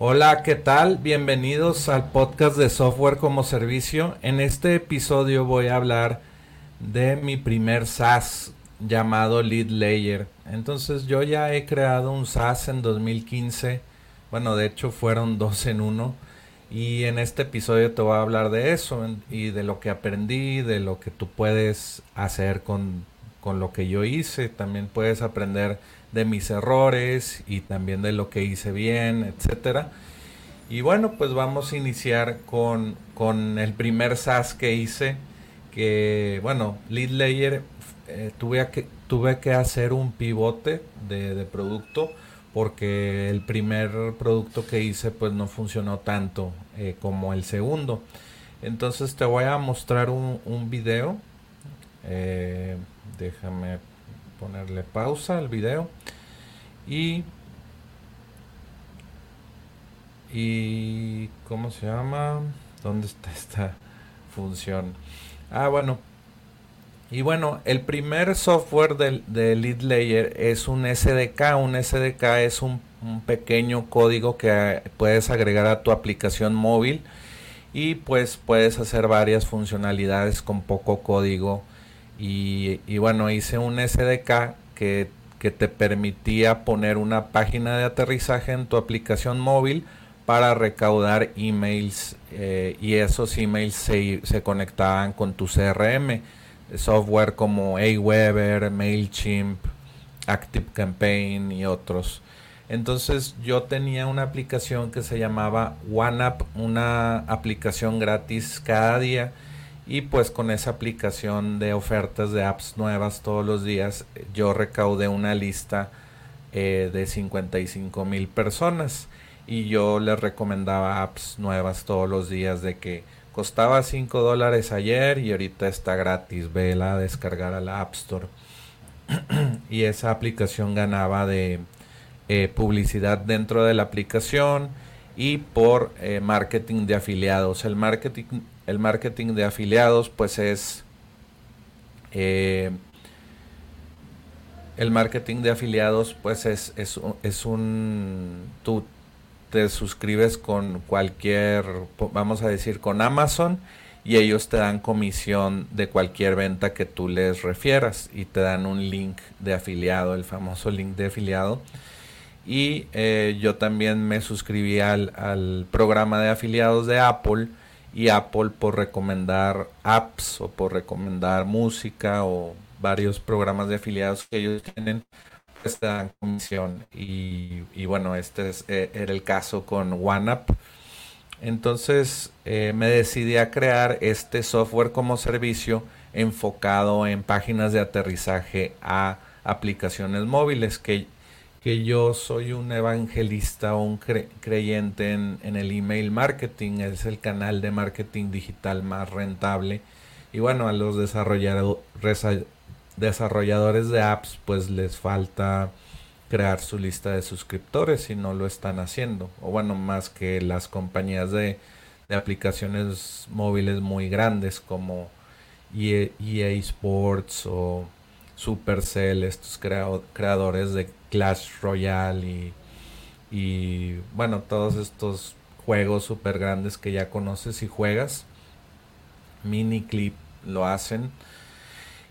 Hola, ¿qué tal? Bienvenidos al podcast de Software como Servicio. En este episodio voy a hablar de mi primer SaaS llamado Lead Layer. Entonces yo ya he creado un SaaS en 2015. Bueno, de hecho fueron dos en uno. Y en este episodio te voy a hablar de eso y de lo que aprendí, de lo que tú puedes hacer con, con lo que yo hice. También puedes aprender de mis errores y también de lo que hice bien, etcétera. Y bueno, pues vamos a iniciar con, con el primer SaaS que hice, que bueno, Lead Layer, eh, tuve, que, tuve que hacer un pivote de, producto porque el primer producto que hice pues no funcionó tanto eh, como el segundo. Entonces te voy a mostrar un, un video. Eh, déjame ponerle pausa al video y y cómo se llama dónde está esta función ah bueno. Y bueno el primer software del, de lead layer es un SDK un SDK es un, pequeño código que puedes agregar a tu aplicación móvil y pues puedes hacer varias funcionalidades con poco código y, bueno, hice un SDK que, te permitía poner una página de aterrizaje en tu aplicación móvil para recaudar emails eh, y esos emails se, se, conectaban con tu CRM, software como Aweber, MailChimp, ActiveCampaign y otros. Entonces yo tenía una aplicación que se llamaba OneUp, una aplicación gratis cada día y pues con esa aplicación de ofertas de apps nuevas todos los días, yo recaudé una lista eh, de 55 mil personas. Y yo les recomendaba apps nuevas todos los días de que costaba 5 dólares ayer y ahorita está gratis. Vela a descargar a la App Store. y esa aplicación ganaba de eh, publicidad dentro de la aplicación y por eh, marketing de afiliados. El marketing el marketing de afiliados pues es eh, el marketing de afiliados pues es, es, es, un tú te suscribes con cualquier vamos a decir con Amazon y ellos te dan comisión de cualquier venta que tú les refieras y te dan un link de afiliado el famoso link de afiliado. Y eh, yo también me suscribí al, al programa de afiliados de Apple y Apple por recomendar apps o por recomendar música o varios programas de afiliados que ellos tienen, pues te dan comisión. Y, bueno, este es, eh, era el caso con OneUp. Entonces eh, me decidí a crear este software como servicio enfocado en páginas de aterrizaje a aplicaciones móviles que que yo soy un evangelista o un creyente en, el email marketing, es el canal de marketing digital más rentable. Y bueno, a los desarrolladores de apps pues les falta crear su lista de suscriptores y no lo están haciendo. O bueno, más que las compañías de, de aplicaciones móviles muy grandes como EA, EA Sports o Supercell, estos creadores de Clash Royale y, y bueno, todos estos juegos super grandes que ya conoces y juegas. Miniclip lo hacen.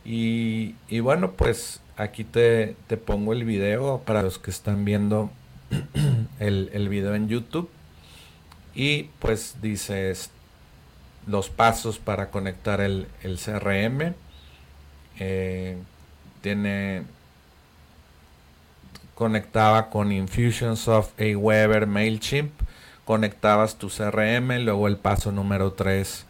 Y, y bueno, pues aquí te, te, pongo el video para los que están viendo el, el video en YouTube. Y pues dices los pasos para conectar el, el CRM. Eh, tiene conectaba con Infusionsoft, Aweber, Mailchimp, conectabas tu CRM, luego el paso número 3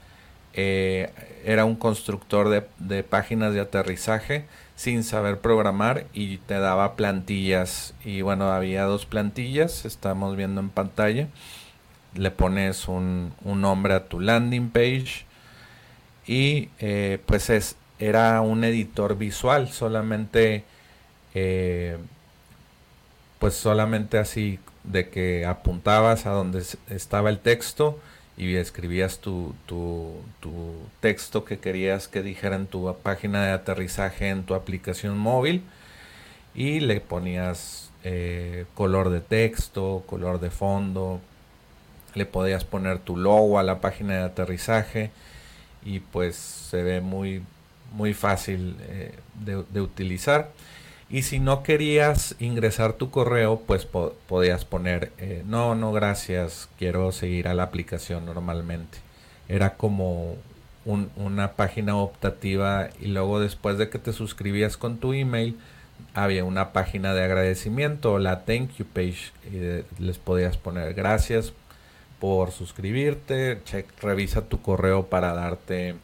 eh, era un constructor de, de, páginas de aterrizaje sin saber programar y te daba plantillas. Y bueno había dos plantillas estamos viendo en pantalla. Le pones un, un nombre a tu landing page y eh, pues es era un editor visual solamente eh, pues solamente así de que apuntabas a donde estaba el texto y escribías tu, tu, texto que querías que dijera en tu página de aterrizaje en tu aplicación móvil y le ponías eh, color de texto, color de fondo, le podías poner tu logo a la página de aterrizaje y pues se ve muy, muy fácil eh, de utilizar. Y si no querías ingresar tu correo, pues podías poner, eh, no, no, gracias, quiero seguir a la aplicación normalmente. Era como una página optativa y luego después de que te suscribías con tu email, había una página de agradecimiento, la thank you page, y les podías poner gracias por suscribirte, check, revisa tu correo para darte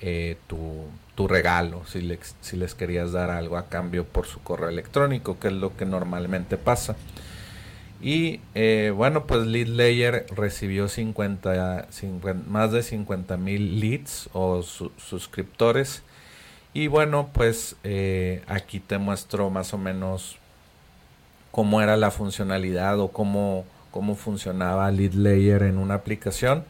eh, tu, tu, regalo, si, les, si les querías dar algo a cambio por su correo electrónico, que es lo que normalmente pasa. Y eh, bueno, pues Lead Layer recibió 50, más de 50 mil leads o suscriptores. Y bueno, pues eh, aquí te muestro más o menos cómo era la funcionalidad o cómo, cómo funcionaba Lead Layer en una aplicación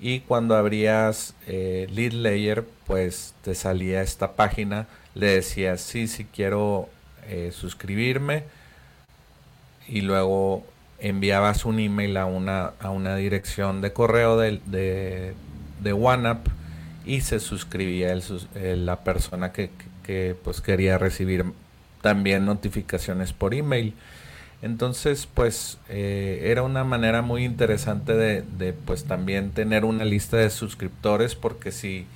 y cuando abrías eh, lead layer pues te salía esta página le decías sí sí quiero eh, suscribirme y luego enviabas un email a una, a una dirección de correo de, de, OneUp y se suscribía la persona que, que, pues quería recibir también notificaciones por email entonces, pues eh, era una manera muy interesante de, pues también tener una lista de suscriptores porque si,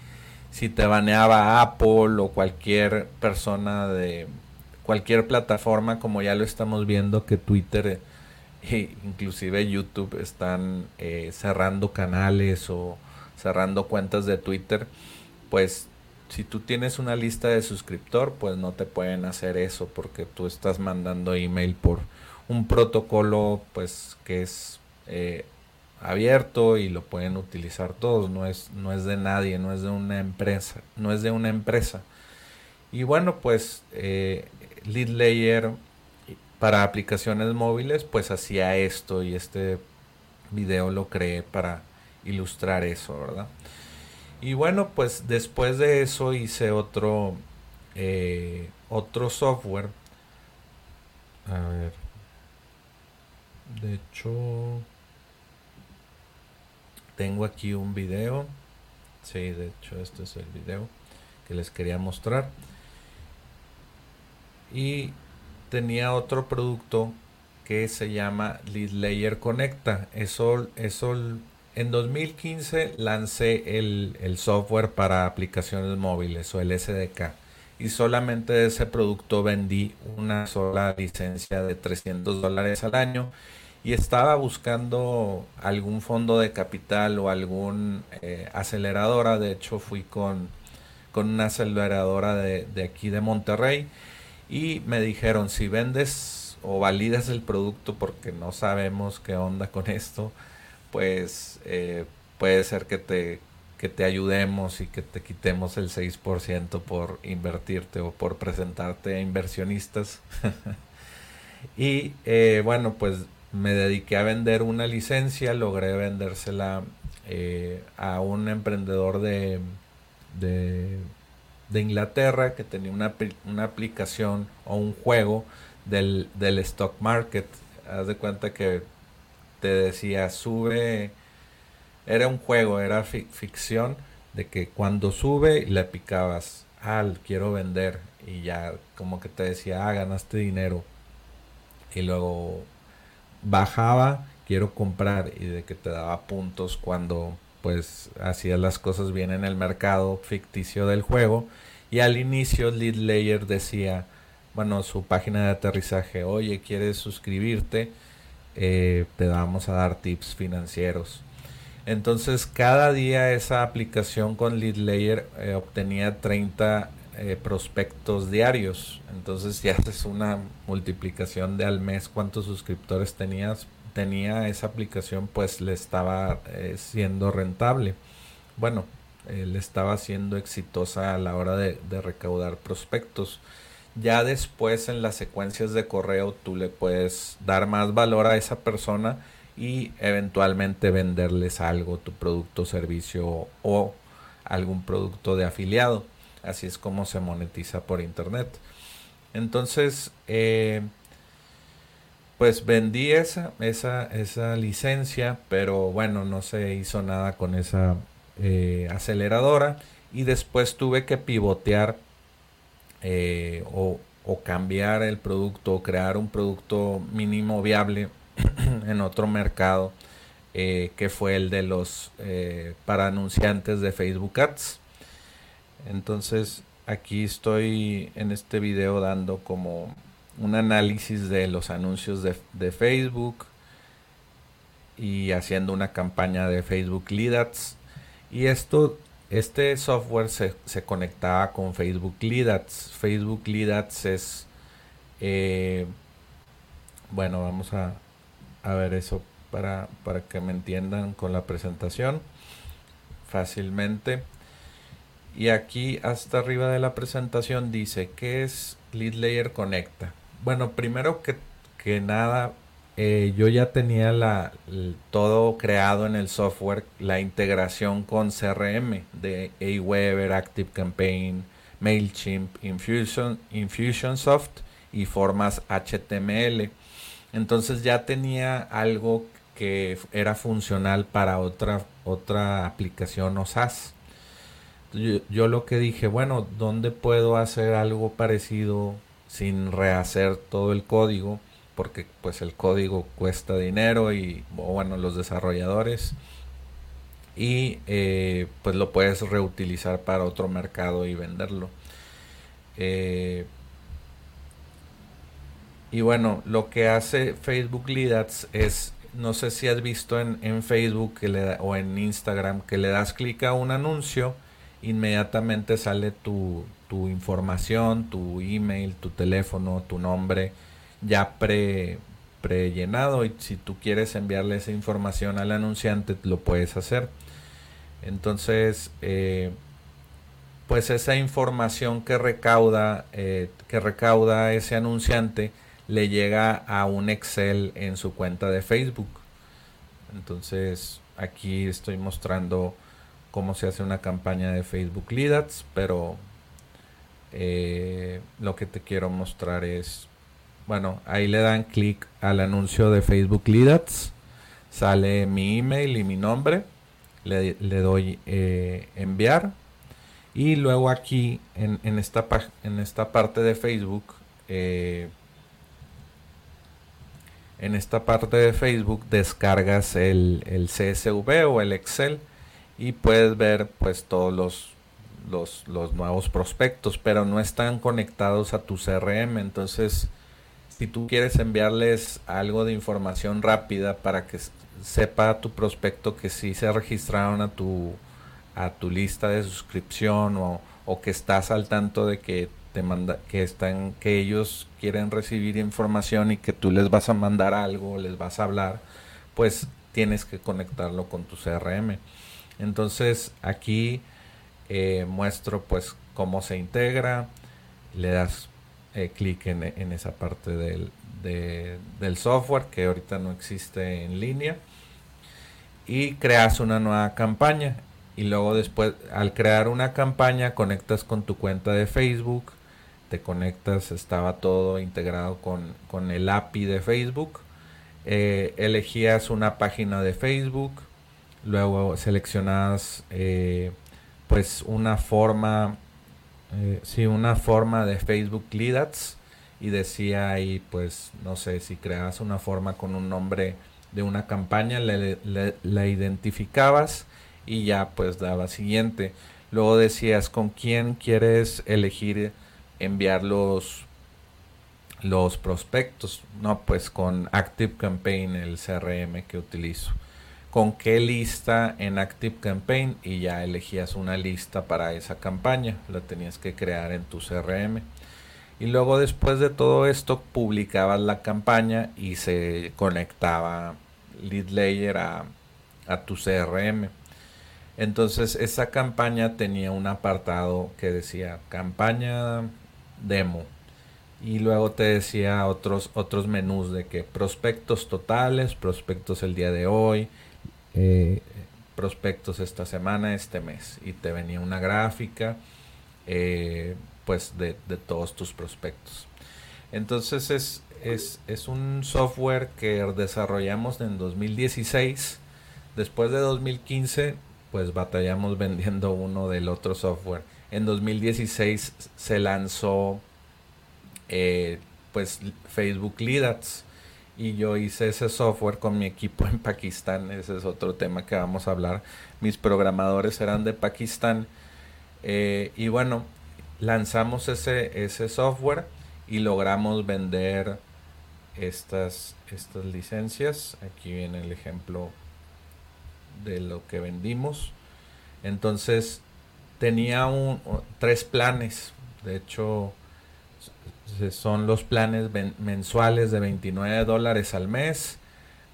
si te baneaba Apple o cualquier persona de cualquier plataforma, como ya lo estamos viendo que Twitter e inclusive YouTube están eh, cerrando canales o cerrando cuentas de Twitter, pues si tú tienes una lista de suscriptor, pues no te pueden hacer eso porque tú estás mandando email por un protocolo pues que es eh, abierto y lo pueden utilizar todos, no es, no es de nadie, no es de una empresa, no es de una empresa. Y bueno, pues eh, Lead Layer para aplicaciones móviles pues hacía esto y este video lo creé para ilustrar eso, ¿verdad? Y bueno, pues después de eso hice otro eh, otro software. A ver. De hecho, tengo aquí un video. Sí, de hecho, este es el video que les quería mostrar. Y tenía otro producto que se llama Lead Layer Conecta. Eso, eso en 2015 lancé el, el software para aplicaciones móviles o el SDK y solamente de ese producto vendí una sola licencia de 300 dólares al año y estaba buscando algún fondo de capital o algún eh, aceleradora. De hecho, fui con, con una aceleradora de, de, aquí de Monterrey y me dijeron, si vendes o validas el producto porque no sabemos qué onda con esto, pues eh, puede ser que te, que te ayudemos y que te quitemos el 6% por invertirte o por presentarte a inversionistas. y eh, bueno, pues me dediqué a vender una licencia, logré vendérsela eh, a un emprendedor de, de, Inglaterra que tenía una, una, aplicación o un juego del, del stock market. Haz de cuenta que te decía, sube, era un juego, era ficción, de que cuando sube le picabas, ah, quiero vender, y ya como que te decía, ah, ganaste dinero. Y luego bajaba, quiero comprar, y de que te daba puntos cuando pues hacías las cosas bien en el mercado ficticio del juego. Y al inicio Lead Layer decía, bueno, su página de aterrizaje, oye, ¿quieres suscribirte? Eh, te vamos a dar tips financieros. Entonces cada día esa aplicación con Lead Layer eh, obtenía 30 eh, prospectos diarios. Entonces ya es una multiplicación de al mes cuántos suscriptores tenías, tenía esa aplicación pues le estaba siendo rentable. Bueno, le estaba siendo exitosa a la hora de recaudar prospectos. Ya después en las secuencias de correo tú le puedes dar más valor a esa persona y eventualmente venderles algo, tu producto, servicio o algún producto de afiliado. Así es como se monetiza por internet. Entonces, eh, pues vendí esa, esa, esa licencia, pero bueno, no se hizo nada con esa eh, aceleradora y después tuve que pivotear eh, o, cambiar el producto o crear un producto mínimo viable en otro mercado que fue el de los para anunciantes de Facebook Ads. Entonces aquí estoy en este video dando como un análisis de los anuncios de, Facebook y haciendo una campaña de Facebook Lead Ads. Y esto este software se, conectaba con Facebook Lead Ads. Facebook Lead Ads es, eh, bueno, vamos a, ver eso para, para que me entiendan con la presentación fácilmente. Y aquí hasta arriba de la presentación dice que es Lead Layer Conecta. Bueno, primero que, que nada, eh, yo ya tenía la, todo creado en el software, la integración con CRM de Aweber, ActiveCampaign, MailChimp, Infusion, Infusionsoft y formas HTML. Entonces ya tenía algo que era funcional para otra, otra aplicación o SaaS. Yo, yo lo que dije, bueno, ¿dónde puedo hacer algo parecido sin rehacer todo el código? porque pues el código cuesta dinero y bueno los desarrolladores y eh, pues lo puedes reutilizar para otro mercado y venderlo eh, y bueno lo que hace Facebook Lead Ads es no sé si has visto en, Facebook o en Instagram que le das clic a un anuncio inmediatamente sale tu, tu información tu email tu teléfono tu nombre ya pre prellenado y si tú quieres enviarle esa información al anunciante lo puedes hacer. Entonces eh, pues esa información que recauda eh, que recauda ese anunciante le llega a un Excel en su cuenta de Facebook. Entonces aquí estoy mostrando cómo se hace una campaña de Facebook Lead Ads pero eh, lo que te quiero mostrar es bueno, ahí le dan clic al anuncio de Facebook Lead Sale mi email y mi nombre. Le, doy eh, enviar. Y luego aquí en, esta, en esta parte de Facebook. Eh, en esta parte de Facebook descargas el, el, CSV o el Excel y puedes ver pues todos los, los, nuevos prospectos, pero no están conectados a tu CRM. Entonces si tú quieres enviarles algo de información rápida para que sepa tu prospecto que sí se registraron a tu a tu lista de suscripción o, que estás al tanto de que te manda que están que ellos quieren recibir información y que tú les vas a mandar algo les vas a hablar pues tienes que conectarlo con tu CRM entonces aquí eh, muestro pues cómo se integra le das eh, clic en, esa parte del, del software que ahorita no existe en línea y creas una nueva campaña. y luego después al crear una campaña conectas con tu cuenta de Facebook, te conectas, estaba todo integrado con, con el API de Facebook, eh, elegías una página de Facebook, luego seleccionabas eh, pues una forma, eh, sí, una forma de Facebook Lead Ads y decía ahí pues no sé si creabas una forma con un nombre de una campaña, la identificabas y ya pues daba siguiente. Luego decías con quién quieres elegir enviar los, los prospectos. No, pues con Active Campaign, el CRM que utilizo. Con qué lista en Active Campaign y ya elegías una lista para esa campaña. La tenías que crear en tu CRM. Y luego después de todo esto publicabas la campaña y se conectaba Lead Layer a, a tu CRM. Entonces esa campaña tenía un apartado que decía campaña demo y luego te decía otros otros menús de que prospectos totales, prospectos el día de hoy, eh, prospectos esta semana, este mes y te venía una gráfica eh, pues de, todos tus prospectos. Entonces es, es, es un software que desarrollamos en 2016. Después de 2015 pues batallamos vendiendo uno del otro software. En 2016 se lanzó eh, pues Facebook Lead y yo hice ese software con mi equipo en Pakistán. Ese es otro tema que vamos a hablar. Mis programadores eran de Pakistán eh, y bueno, lanzamos ese, ese software y logramos vender estas, estas licencias. Aquí viene el ejemplo de lo que vendimos. Entonces tenía un, tres planes. De hecho, son los planes mensuales de 29 dólares al mes,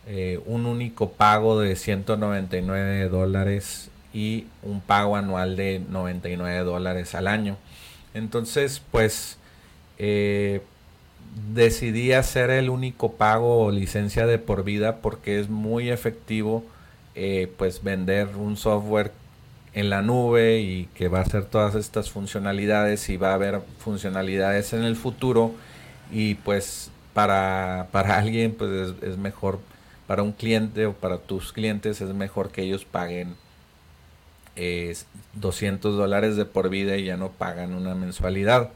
eh, un único pago de 199 dólares y un pago anual de 99 dólares al año. Entonces, pues eh, decidí hacer el único pago o licencia de por vida porque es muy efectivo eh, pues vender un software en la nube y que va a hacer todas estas funcionalidades y va a haber funcionalidades en el futuro. Y pues para, para alguien pues es, mejor para un cliente o para tus clientes es mejor que ellos paguen 200 dólares de por vida y ya no pagan una mensualidad.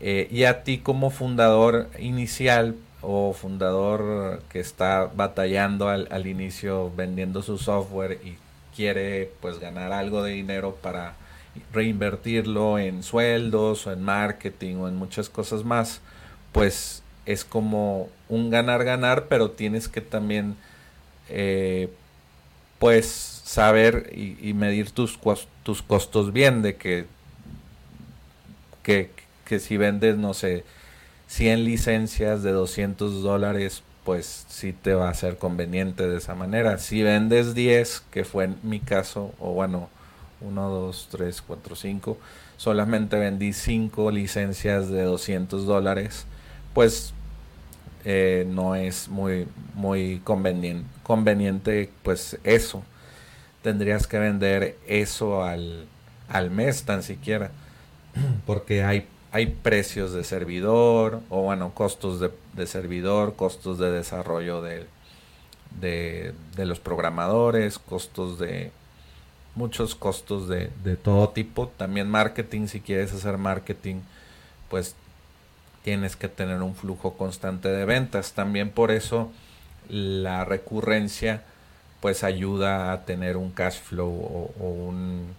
Eh, y a ti como fundador inicial o fundador que está batallando al, al, inicio vendiendo su software quiere pues ganar algo de dinero para reinvertirlo en sueldos o en marketing o en muchas cosas más, pues es como un ganar-ganar, pero tienes que también eh, pues saber y, medir tus, tus costos bien de que, que, que si vendes, no sé, 100 licencias de 200 dólares, pues sí te va a ser conveniente de esa manera. Si vendes 10, que fue en mi caso, o bueno, 1, 2, 3, 4, 5, solamente vendí 5 licencias de 200 dólares, pues eh, no es muy, muy conveniente, conveniente, pues eso. Tendrías que vender eso al, al mes tan siquiera, porque hay hay precios de servidor, o bueno, costos de, servidor, costos de desarrollo de, de, los programadores, costos de muchos costos de, de, todo tipo. También marketing, si quieres hacer marketing, pues tienes que tener un flujo constante de ventas. También por eso la recurrencia pues ayuda a tener un cash flow o un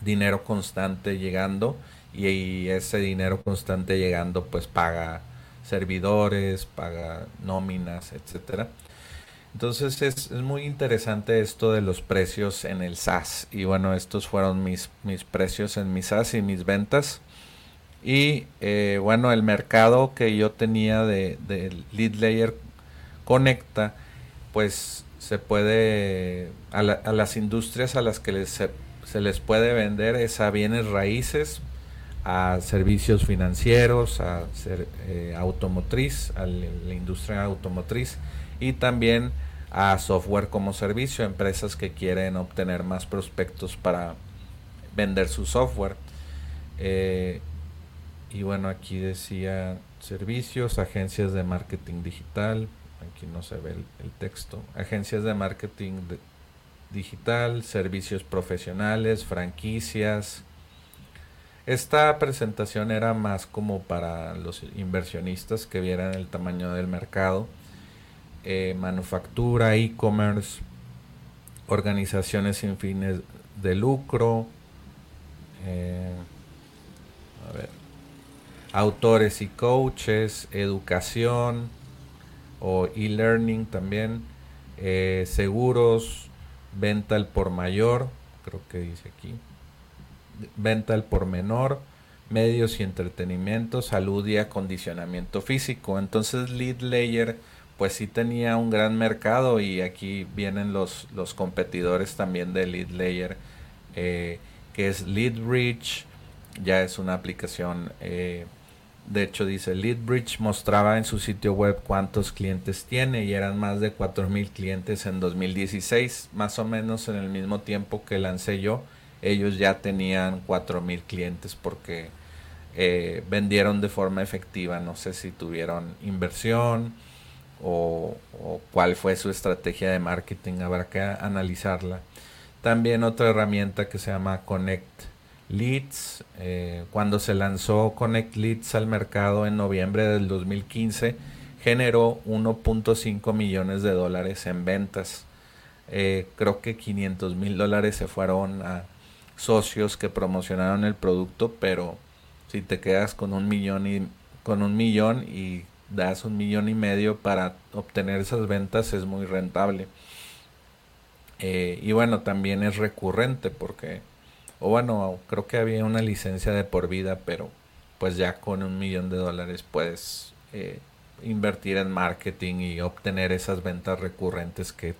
dinero constante llegando y, ese dinero constante llegando pues paga servidores, paga nóminas, etcétera. Entonces es, muy interesante esto de los precios en el SaaS. Y bueno, estos fueron mis, mis precios en mi SaaS y mis ventas. Y eh, bueno, el mercado que yo tenía de, de, Lead Layer Conecta, pues se puede, a, las industrias a las que se, se les puede vender es a bienes raíces, a servicios financieros, a ser, eh, automotriz, a la industria automotriz y también a software como servicio, empresas que quieren obtener más prospectos para vender su software. Eh, y bueno, aquí decía servicios, agencias de marketing digital, aquí no se ve el, texto, agencias de marketing digital, servicios profesionales, franquicias. Esta presentación era más como para los inversionistas que vieran el tamaño del mercado, eh, manufactura, e-commerce, organizaciones sin fines de lucro, eh, a ver, autores y coaches, educación o e-learning también, eh, seguros, venta al por mayor, creo que dice aquí, venta al por menor, medios y entretenimiento, salud y acondicionamiento físico. Entonces Lead Layer pues sí tenía un gran mercado y aquí vienen los, los competidores también de Lead Layer, eh, que es LeadBridge, ya es una aplicación eh, de hecho, dice, Leadbridge mostraba en su sitio web cuántos clientes tiene y eran más de 4.000 clientes en 2016, más o menos en el mismo tiempo que lancé yo. Ellos ya tenían 4.000 clientes porque eh, vendieron de forma efectiva. No sé si tuvieron inversión o, cuál fue su estrategia de marketing. Habrá que analizarla. También otra herramienta que se llama Connect Leads. Eh, cuando se lanzó Connect Leads al mercado en noviembre del 2015, generó 1.5 millones de dólares en ventas. Eh, creo que 500 mil dólares se fueron a socios que promocionaron el producto, pero si te quedas con un millón y con un millón y das un millón y medio para obtener esas ventas es muy rentable. Eh, y bueno, también es recurrente porque o bueno, creo que había una licencia de por vida, pero pues ya con un millón de dólares puedes eh, invertir en marketing y obtener esas ventas recurrentes que,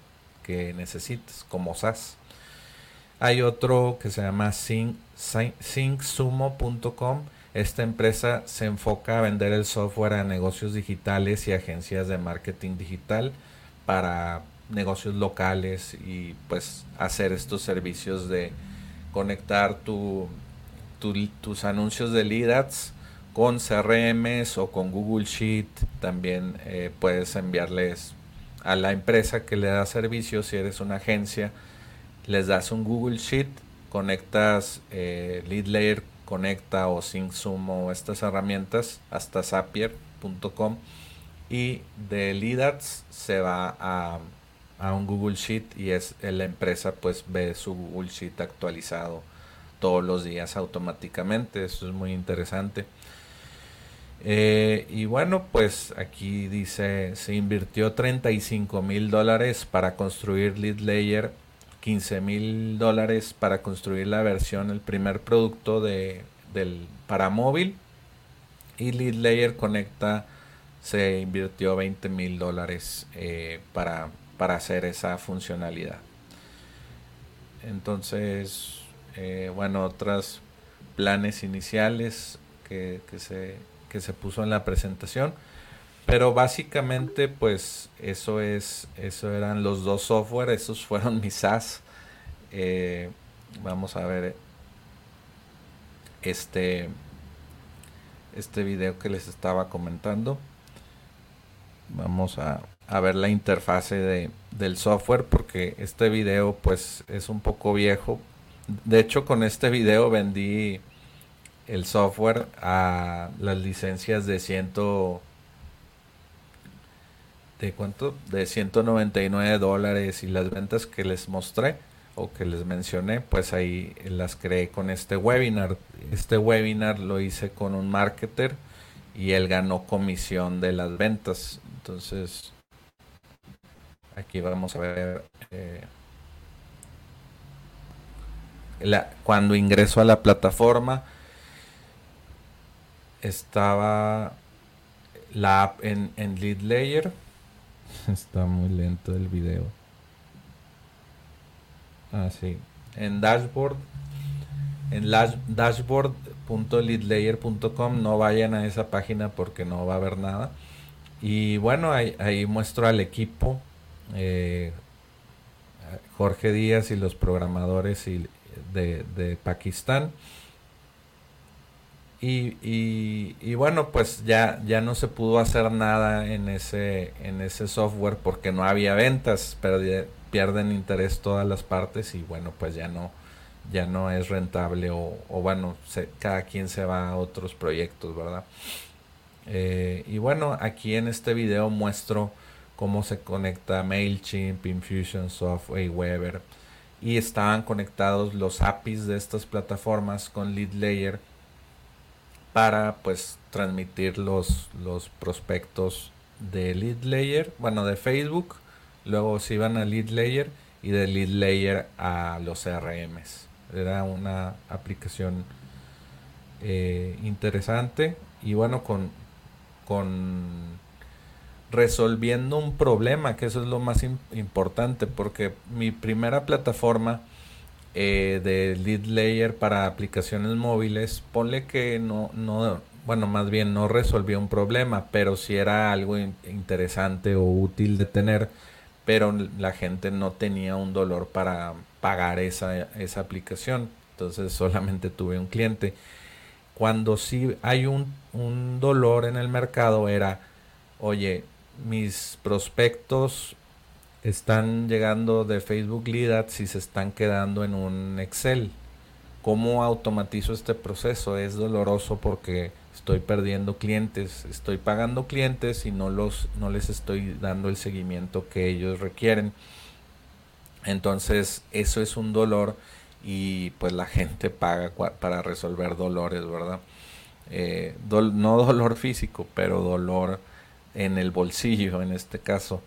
que necesites, como SaaS. Hay otro que se llama SyncSumo.com. Esta empresa se enfoca a vender el software a negocios digitales y agencias de marketing digital para negocios locales y pues hacer estos servicios de conectar tu, tus anuncios de lead ads con CRMs o con Google Sheet. También eh, puedes enviarles a la empresa que le da servicio, si eres una agencia, les das un Google Sheet, conectas eh, Lead Layer, conecta o SyncSum o estas herramientas hasta zapier.com y de Lead Ads se va a un Google Sheet y es la empresa pues ve su Google Sheet actualizado todos los días automáticamente. Eso es muy interesante. Eh, y bueno, pues aquí dice, se invirtió 35 mil dólares para construir Lead Layer, 15 mil dólares para construir la versión, el primer producto de, del, para móvil. Y Lead Layer Conecta se invirtió 20 mil dólares eh, para para hacer esa funcionalidad. Entonces, eh, bueno, otros planes iniciales que, se, que se puso en la presentación. Pero básicamente, pues eso es, eso eran los dos software, esos fueron mis SaaS. Eh, vamos a ver este, este video que les estaba comentando. Vamos a a ver la interfase de, del software porque este video pues es un poco viejo. De hecho con este video vendí el software a las licencias de ciento de cuánto de 199 dólares. Y las ventas que les mostré o que les mencioné pues ahí las creé con este webinar. Este webinar lo hice con un marketer y él ganó comisión de las ventas. Entonces Aquí vamos a ver eh, cuando ingreso a la plataforma estaba la app en, lead layer. Está muy lento el video. Ah, sí. En dashboard. En dashboard.leadlayer.com no vayan a esa página porque no va a haber nada. Y bueno, ahí muestro al equipo eh, Jorge Díaz y los programadores de, de Pakistán. Y, y, bueno, pues ya, ya no se pudo hacer nada en ese, en ese software porque no había ventas, pierden interés todas las partes y bueno, pues ya no, ya no es rentable o, bueno, cada quien se va a otros proyectos, ¿verdad? Eh, y bueno, aquí en este video muestro cómo se conecta MailChimp, Infusionsoft, Aweber y estaban conectados los APIs de estas plataformas con LeadLayer para pues transmitir los, los prospectos de lead layer, bueno de Facebook, luego se iban a lead layer y de lead layer a los CRMs. Era una aplicación eh, interesante y bueno con, con resolviendo un problema, que eso es lo más importante, porque mi primera plataforma eh, de lead layer para aplicaciones móviles, ponle que no, no, bueno, más bien no resolvió un problema, pero si era algo interesante o útil de tener, pero la gente no tenía un dolor para pagar esa, esa aplicación. Entonces solamente tuve un cliente. Cuando sí hay un, un dolor en el mercado era, oye, mis prospectos están llegando de Facebook Lead Ads y se están quedando en un Excel. ¿Cómo automatizo este proceso? Es doloroso porque estoy perdiendo clientes, estoy pagando clientes y no los no les estoy dando el seguimiento que ellos requieren. Entonces, eso es un dolor y pues la gente paga para resolver dolores, ¿verdad? Eh, no dolor físico, pero dolor en el bolsillo en este caso.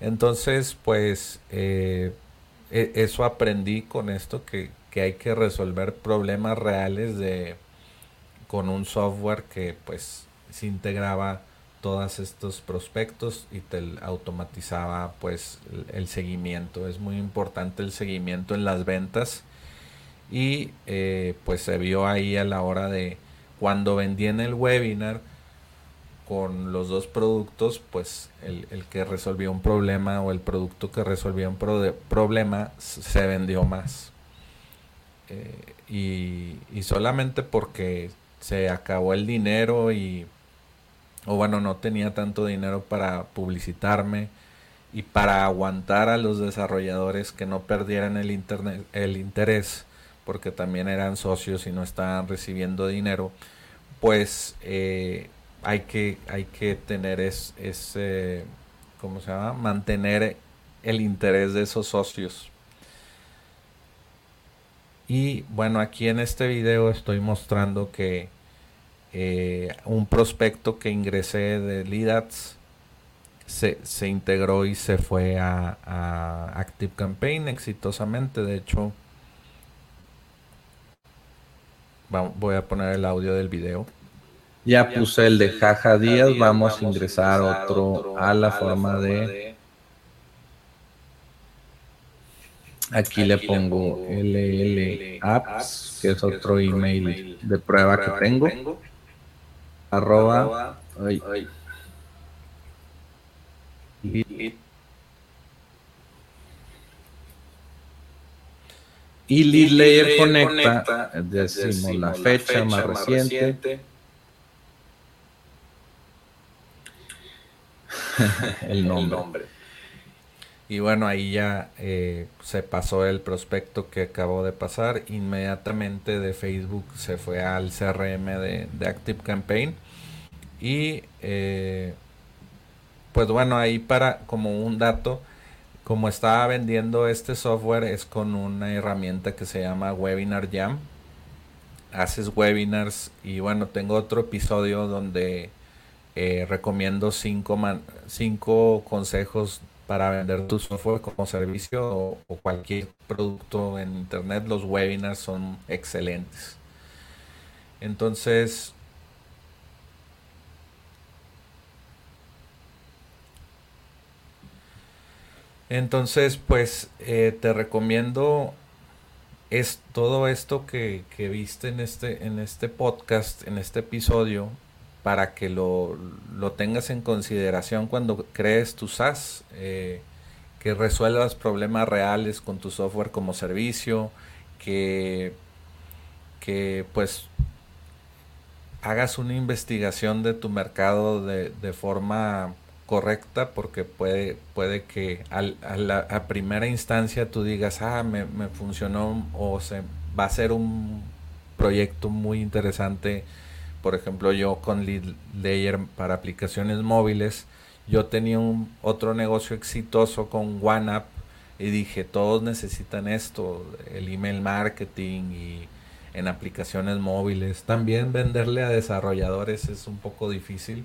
Entonces, pues eh, e, eso aprendí con esto que, hay que resolver problemas reales de con un software que pues se integraba todos estos prospectos y te automatizaba pues el, seguimiento. Es muy importante el seguimiento en las ventas y eh, pues se vio ahí a la hora de cuando vendí en el webinar con los dos productos, pues el, que resolvió un problema o el producto que resolvió un problema se vendió más. Eh, y, solamente porque se acabó el dinero y, o bueno, no tenía tanto dinero para publicitarme y para aguantar a los desarrolladores que no perdieran el, el interés, porque también eran socios y no estaban recibiendo dinero, pues eh, hay que, hay que tener es, ese, ¿cómo se llama? Mantener el interés de esos socios. Y bueno, aquí en este video estoy mostrando que eh, un prospecto que ingresé de LeadAds se, se, integró y se fue a Active Campaign exitosamente. De hecho, voy a poner el audio del video. Ya puse el de Jaja Díaz, vamos a ingresar otro a la forma de... Aquí le pongo LL Apps, que es otro email de prueba que tengo. Arroba... Y Lead Layer Conecta, decimos la fecha más reciente el, nombre. Y bueno, ahí ya eh, se pasó el prospecto que acabó de pasar. Inmediatamente de Facebook se fue al CRM de, Active Campaign. Y eh, pues bueno, ahí para como un dato, como estaba vendiendo este software es con una herramienta que se llama Webinar Jam. Haces webinars y bueno, tengo otro episodio donde eh, recomiendo cinco, cinco consejos para vender tu software como servicio o, cualquier producto en internet. Los webinars son excelentes. Entonces, entonces pues eh, te recomiendo es todo esto que, que, viste en este, en este podcast, en este episodio, para que lo, lo tengas en consideración cuando crees tu SaaS, eh, que resuelvas problemas reales con tu software como servicio, que, que pues hagas una investigación de tu mercado de, de forma correcta porque puede, puede que a, la, primera instancia tú digas, ah, me, me, funcionó o se va a ser un proyecto muy interesante. Por ejemplo, yo con Lead Layer para aplicaciones móviles, yo tenía un otro negocio exitoso con OneUp y dije, todos necesitan esto, el email marketing y en aplicaciones móviles. También venderle a desarrolladores es un poco difícil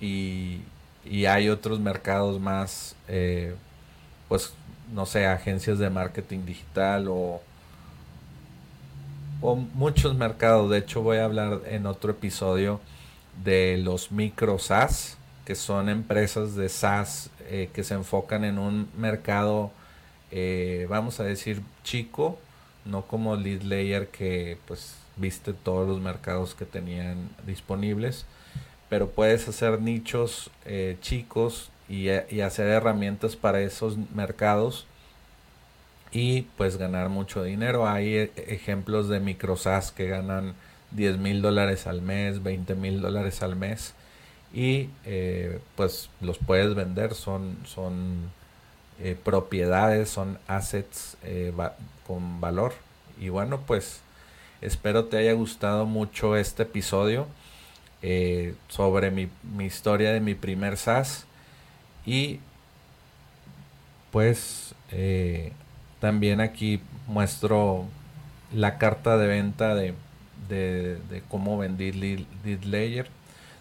y, y hay otros mercados más, eh, pues no sé, agencias de marketing digital o, o muchos mercados. De hecho voy a hablar en otro episodio de los micro SaaS, que son empresas de SaaS eh, que se enfocan en un mercado, eh, vamos a decir, chico, no como Lead Layer que pues viste todos los mercados que tenían disponibles pero puedes hacer nichos eh, chicos y, y, hacer herramientas para esos mercados y pues ganar mucho dinero. Hay e, ejemplos de microsas que ganan 10 mil dólares al mes, 20 mil dólares al mes y eh, pues los puedes vender, son, son eh, propiedades, son assets eh, con valor. Y bueno, pues espero te haya gustado mucho este episodio. Eh, sobre mi, mi, historia de mi primer SaaS y pues eh, también aquí muestro la carta de venta de, de, de cómo vendí Lead, Layer.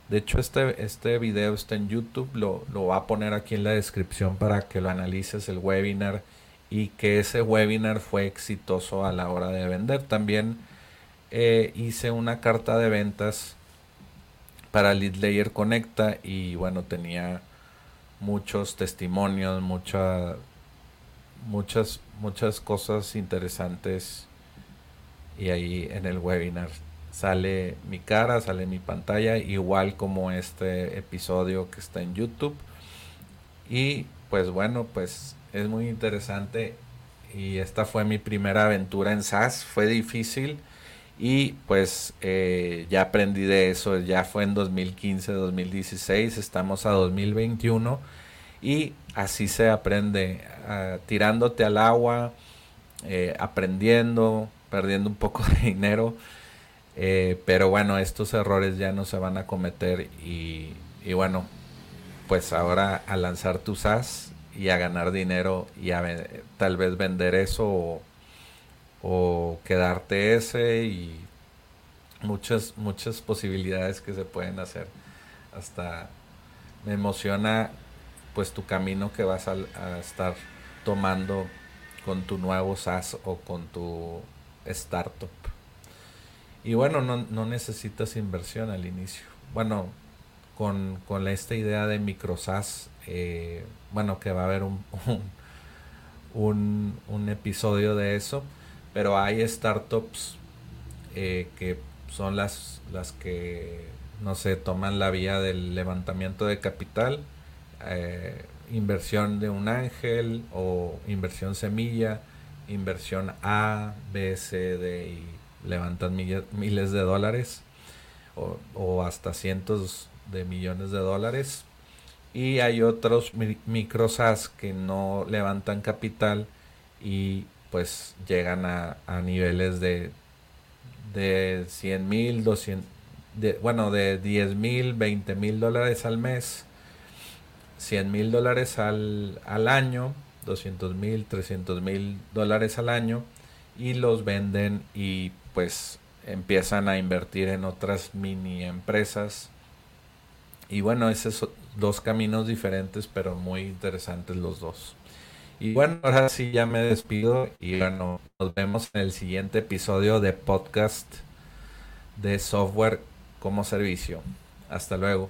De hecho, este, este video está en YouTube, lo, lo va a poner aquí en la descripción para que lo analices el webinar y que ese webinar fue exitoso a la hora de vender. También eh, hice una carta de ventas para Lead Layer Conecta y bueno, tenía muchos testimonios, mucha, muchas, muchas cosas interesantes. Y ahí en el webinar sale mi cara, sale mi pantalla, igual como este episodio que está en YouTube. Y pues bueno, pues es muy interesante. Y esta fue mi primera aventura en SaaS, fue difícil. Y pues eh, ya aprendí de eso, ya fue en 2015, 2016, estamos a 2021 y así se aprende, uh, tirándote al agua, eh, aprendiendo, perdiendo un poco de dinero, eh, pero bueno, estos errores ya no se van a cometer y, y bueno, pues ahora a lanzar tu SaaS y a ganar dinero y a tal vez vender eso o o quedarte ese y muchas muchas posibilidades que se pueden hacer. Hasta me emociona pues tu camino que vas a, estar tomando con tu nuevo SaaS o con tu startup. Y bueno no, no necesitas inversión al inicio. Bueno con, con esta idea de micro SaaS eh, bueno que va a haber un, un, un, un episodio de eso pero hay startups eh, que son las, las que, no sé, toman la vía del levantamiento de capital, eh, inversión de un ángel o inversión semilla, inversión A, B, C, D y levantan miles de dólares o, hasta cientos de millones de dólares. Y hay otros microsas que no levantan capital y pues llegan a, a niveles de, de 100 mil, 200, de, bueno, de 10 mil, 20 mil dólares al mes, 100 mil dólares al, al año, 200 mil, 300 mil dólares al año y los venden y pues empiezan a invertir en otras mini empresas. Y bueno, esos son dos caminos diferentes, pero muy interesantes los dos. Y bueno, ahora sí ya me despido y bueno, nos vemos en el siguiente episodio de podcast de software como servicio. Hasta luego.